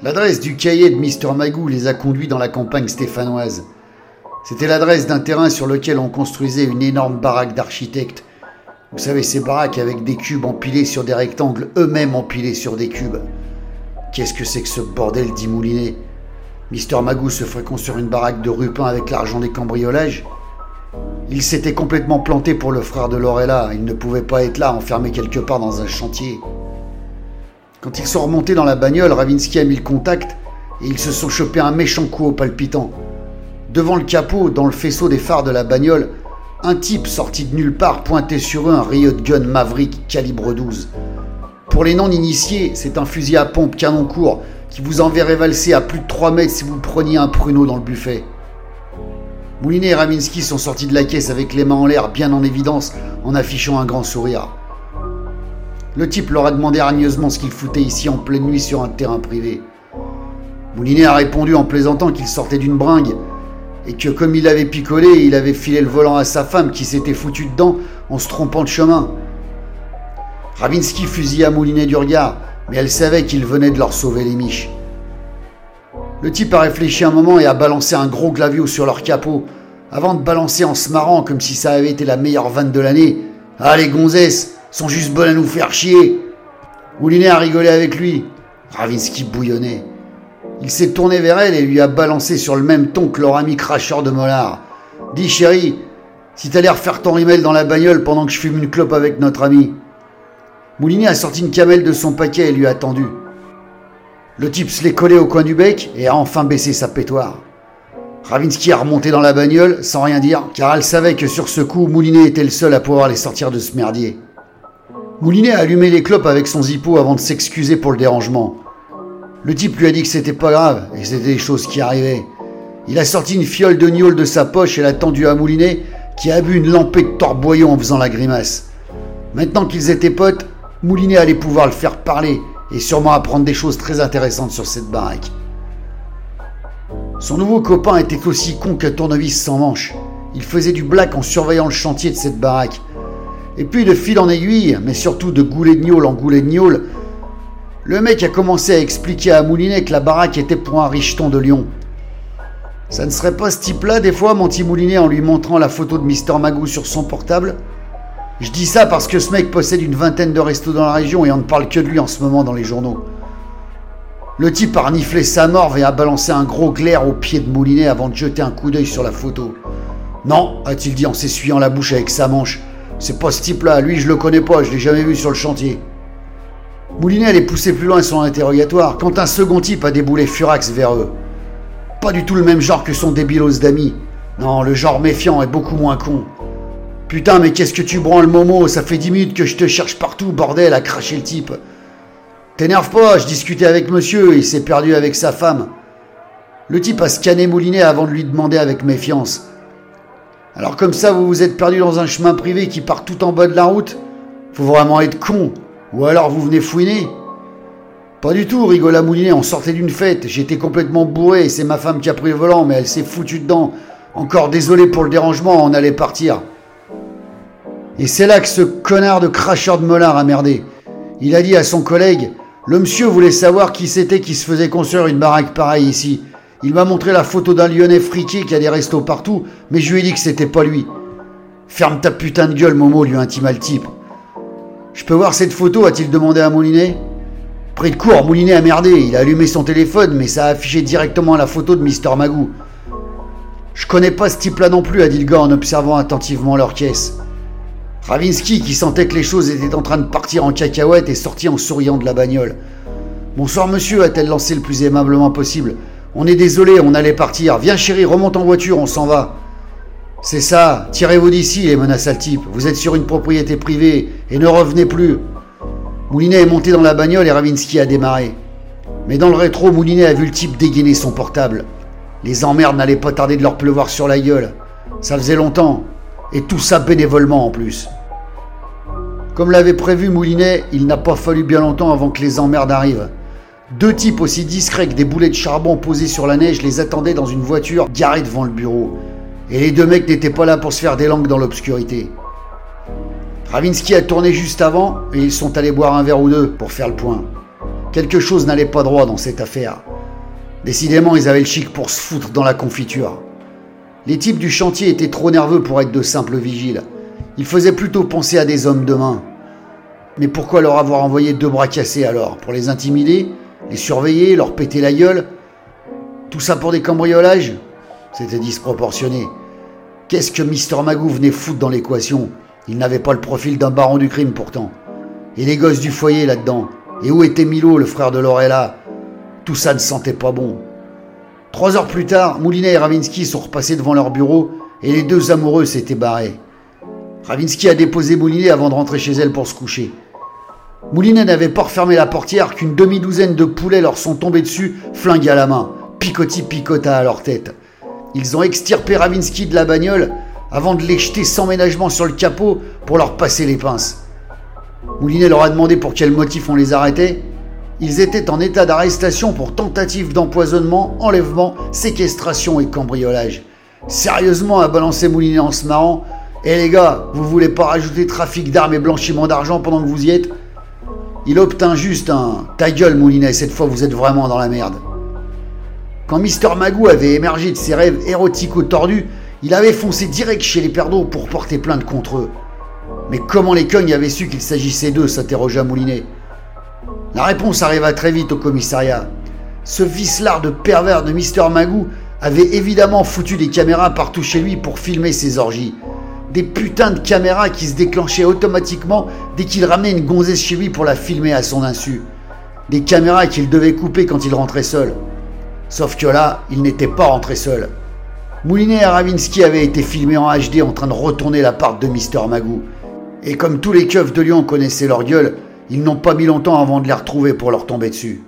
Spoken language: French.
L'adresse du cahier de Mr. Magou les a conduits dans la campagne stéphanoise. C'était l'adresse d'un terrain sur lequel on construisait une énorme baraque d'architecte. Vous savez, ces baraques avec des cubes empilés sur des rectangles, eux-mêmes empilés sur des cubes. Qu'est-ce que c'est que ce bordel dit Moulinet Mister Magou se ferait construire une baraque de rupin avec l'argent des cambriolages Il s'était complètement planté pour le frère de Lorella. Il ne pouvait pas être là, enfermé quelque part dans un chantier. Quand ils sont remontés dans la bagnole, Ravinsky a mis le contact et ils se sont chopés un méchant coup au palpitant. Devant le capot, dans le faisceau des phares de la bagnole, un type sorti de nulle part pointait sur eux un riot gun Maverick calibre 12. Pour les non-initiés, c'est un fusil à pompe canon court qui vous enverrait valser à plus de 3 mètres si vous preniez un pruneau dans le buffet. Moulinet et Ravinsky sont sortis de la caisse avec les mains en l'air bien en évidence en affichant un grand sourire. Le type leur a demandé hargneusement ce qu'il foutait ici en pleine nuit sur un terrain privé. Moulinet a répondu en plaisantant qu'il sortait d'une bringue et que comme il avait picolé, il avait filé le volant à sa femme qui s'était foutue dedans en se trompant de chemin. Ravinsky fusilla Moulinet du regard, mais elle savait qu'il venait de leur sauver les miches. Le type a réfléchi un moment et a balancé un gros glavio sur leur capot, avant de balancer en se marrant comme si ça avait été la meilleure vanne de l'année. Ah les gonzesses sont juste bonnes à nous faire chier Moulinet a rigolé avec lui. Ravinsky bouillonnait. Il s'est tourné vers elle et lui a balancé sur le même ton que leur ami cracheur de mollard. Dis chérie, si t'allais refaire ton rimel dans la bagnole pendant que je fume une clope avec notre ami. Moulinet a sorti une camelle de son paquet et lui a tendu. Le type se l'est collé au coin du bec et a enfin baissé sa pétoire. Ravinsky a remonté dans la bagnole sans rien dire, car elle savait que sur ce coup, Moulinet était le seul à pouvoir les sortir de ce merdier. Moulinet a allumé les clopes avec son zippo avant de s'excuser pour le dérangement. Le type lui a dit que c'était pas grave et que c'était des choses qui arrivaient. Il a sorti une fiole de gnôle de sa poche et l'a tendue à Moulinet, qui a bu une lampée de torboyant en faisant la grimace. Maintenant qu'ils étaient potes, Moulinet allait pouvoir le faire parler et sûrement apprendre des choses très intéressantes sur cette baraque. Son nouveau copain était aussi con que tournevis sans manche. Il faisait du black en surveillant le chantier de cette baraque. Et puis de fil en aiguille, mais surtout de goulet de en goulet de gnôle, le mec a commencé à expliquer à Moulinet que la baraque était pour un richeton de Lyon. Ça ne serait pas ce type-là, des fois, mon petit Moulinet, en lui montrant la photo de Mister Magou sur son portable? Je dis ça parce que ce mec possède une vingtaine de restos dans la région et on ne parle que de lui en ce moment dans les journaux. Le type a reniflé sa morve et a balancé un gros glaire au pied de Moulinet avant de jeter un coup d'œil sur la photo. Non, a-t-il dit en s'essuyant la bouche avec sa manche. C'est pas ce type-là, lui je le connais pas, je l'ai jamais vu sur le chantier. Moulinet allait pousser plus loin son interrogatoire quand un second type a déboulé furax vers eux. Pas du tout le même genre que son débilos d'amis. Non, le genre méfiant est beaucoup moins con. Putain, mais qu'est-ce que tu branles, Momo? Ça fait dix minutes que je te cherche partout, bordel, a craché le type. T'énerve pas, je discutais avec monsieur il s'est perdu avec sa femme. Le type a scanné Moulinet avant de lui demander avec méfiance. Alors comme ça, vous vous êtes perdu dans un chemin privé qui part tout en bas de la route Faut vraiment être con. Ou alors vous venez fouiner Pas du tout, rigola Moulinet, on sortait d'une fête, j'étais complètement bourré et c'est ma femme qui a pris le volant, mais elle s'est foutue dedans. Encore désolé pour le dérangement, on allait partir. Et c'est là que ce connard de cracheur de mollard a merdé. Il a dit à son collègue le monsieur voulait savoir qui c'était qui se faisait construire une baraque pareille ici. Il m'a montré la photo d'un lyonnais friqué qui a des restos partout, mais je lui ai dit que c'était pas lui. Ferme ta putain de gueule, Momo, lui intima le type. Je peux voir cette photo a-t-il demandé à Moulinet? Pris de court, Moulinet a merdé. Il a allumé son téléphone, mais ça a affiché directement la photo de Mister Magou. Je connais pas ce type-là non plus, a dit le gars en observant attentivement leur caisse. Ravinsky, qui sentait que les choses étaient en train de partir en cacahuète, est sorti en souriant de la bagnole. Bonsoir monsieur, a-t-elle lancé le plus aimablement possible. On est désolé, on allait partir. Viens chérie, remonte en voiture, on s'en va. C'est ça, tirez-vous d'ici, les menaça le type. Vous êtes sur une propriété privée et ne revenez plus. Moulinet est monté dans la bagnole et Ravinsky a démarré. Mais dans le rétro, Moulinet a vu le type dégainer son portable. Les emmerdes n'allaient pas tarder de leur pleuvoir sur la gueule. Ça faisait longtemps. Et tout ça bénévolement en plus. Comme l'avait prévu Moulinet, il n'a pas fallu bien longtemps avant que les emmerdes arrivent. Deux types aussi discrets que des boulets de charbon posés sur la neige les attendaient dans une voiture garée devant le bureau. Et les deux mecs n'étaient pas là pour se faire des langues dans l'obscurité. Ravinsky a tourné juste avant et ils sont allés boire un verre ou deux pour faire le point. Quelque chose n'allait pas droit dans cette affaire. Décidément, ils avaient le chic pour se foutre dans la confiture. Les types du chantier étaient trop nerveux pour être de simples vigiles. Ils faisaient plutôt penser à des hommes de main. Mais pourquoi leur avoir envoyé deux bras cassés alors? Pour les intimider? Les surveiller Leur péter la gueule Tout ça pour des cambriolages? C'était disproportionné. Qu'est-ce que Mister Magoo venait foutre dans l'équation? Il n'avait pas le profil d'un baron du crime pourtant. Et les gosses du foyer là-dedans Et où était Milo, le frère de Lorella? Tout ça ne sentait pas bon. Trois heures plus tard, Moulinet et Ravinsky sont repassés devant leur bureau et les deux amoureux s'étaient barrés. Ravinsky a déposé Moulinet avant de rentrer chez elle pour se coucher. Moulinet n'avait pas refermé la portière qu'une demi-douzaine de poulets leur sont tombés dessus, flingue à la main. Picotti picota à leur tête. Ils ont extirpé Ravinsky de la bagnole avant de les jeter sans ménagement sur le capot pour leur passer les pinces. Moulinet leur a demandé pour quel motif on les arrêtait. Ils étaient en état d'arrestation pour tentative d'empoisonnement, enlèvement, séquestration et cambriolage. Sérieusement, a balancé Moulinet en se marrant. Eh les gars, vous voulez pas rajouter trafic d'armes et blanchiment d'argent pendant que vous y êtes? Il obtint juste un Ta gueule, Moulinet, cette fois vous êtes vraiment dans la merde. Quand Mister Magoo avait émergé de ses rêves érotico-tordus, il avait foncé direct chez les perdants pour porter plainte contre eux. Mais comment les cognes avaient su qu'il s'agissait d'eux s'interrogea Moulinet. La réponse arriva très vite au commissariat. Ce vicelard de pervers de Mister Magoo avait évidemment foutu des caméras partout chez lui pour filmer ses orgies. Des putains de caméras qui se déclenchaient automatiquement dès qu'il ramenait une gonzesse chez lui pour la filmer à son insu. Des caméras qu'il devait couper quand il rentrait seul. Sauf que là, il n'était pas rentré seul. Moulinet et Ravinsky avaient été filmés en HD en train de retourner l'appart de Mister Magoo. Et comme tous les keufs de Lyon connaissaient leur gueule, ils n'ont pas mis longtemps avant de les retrouver pour leur tomber dessus.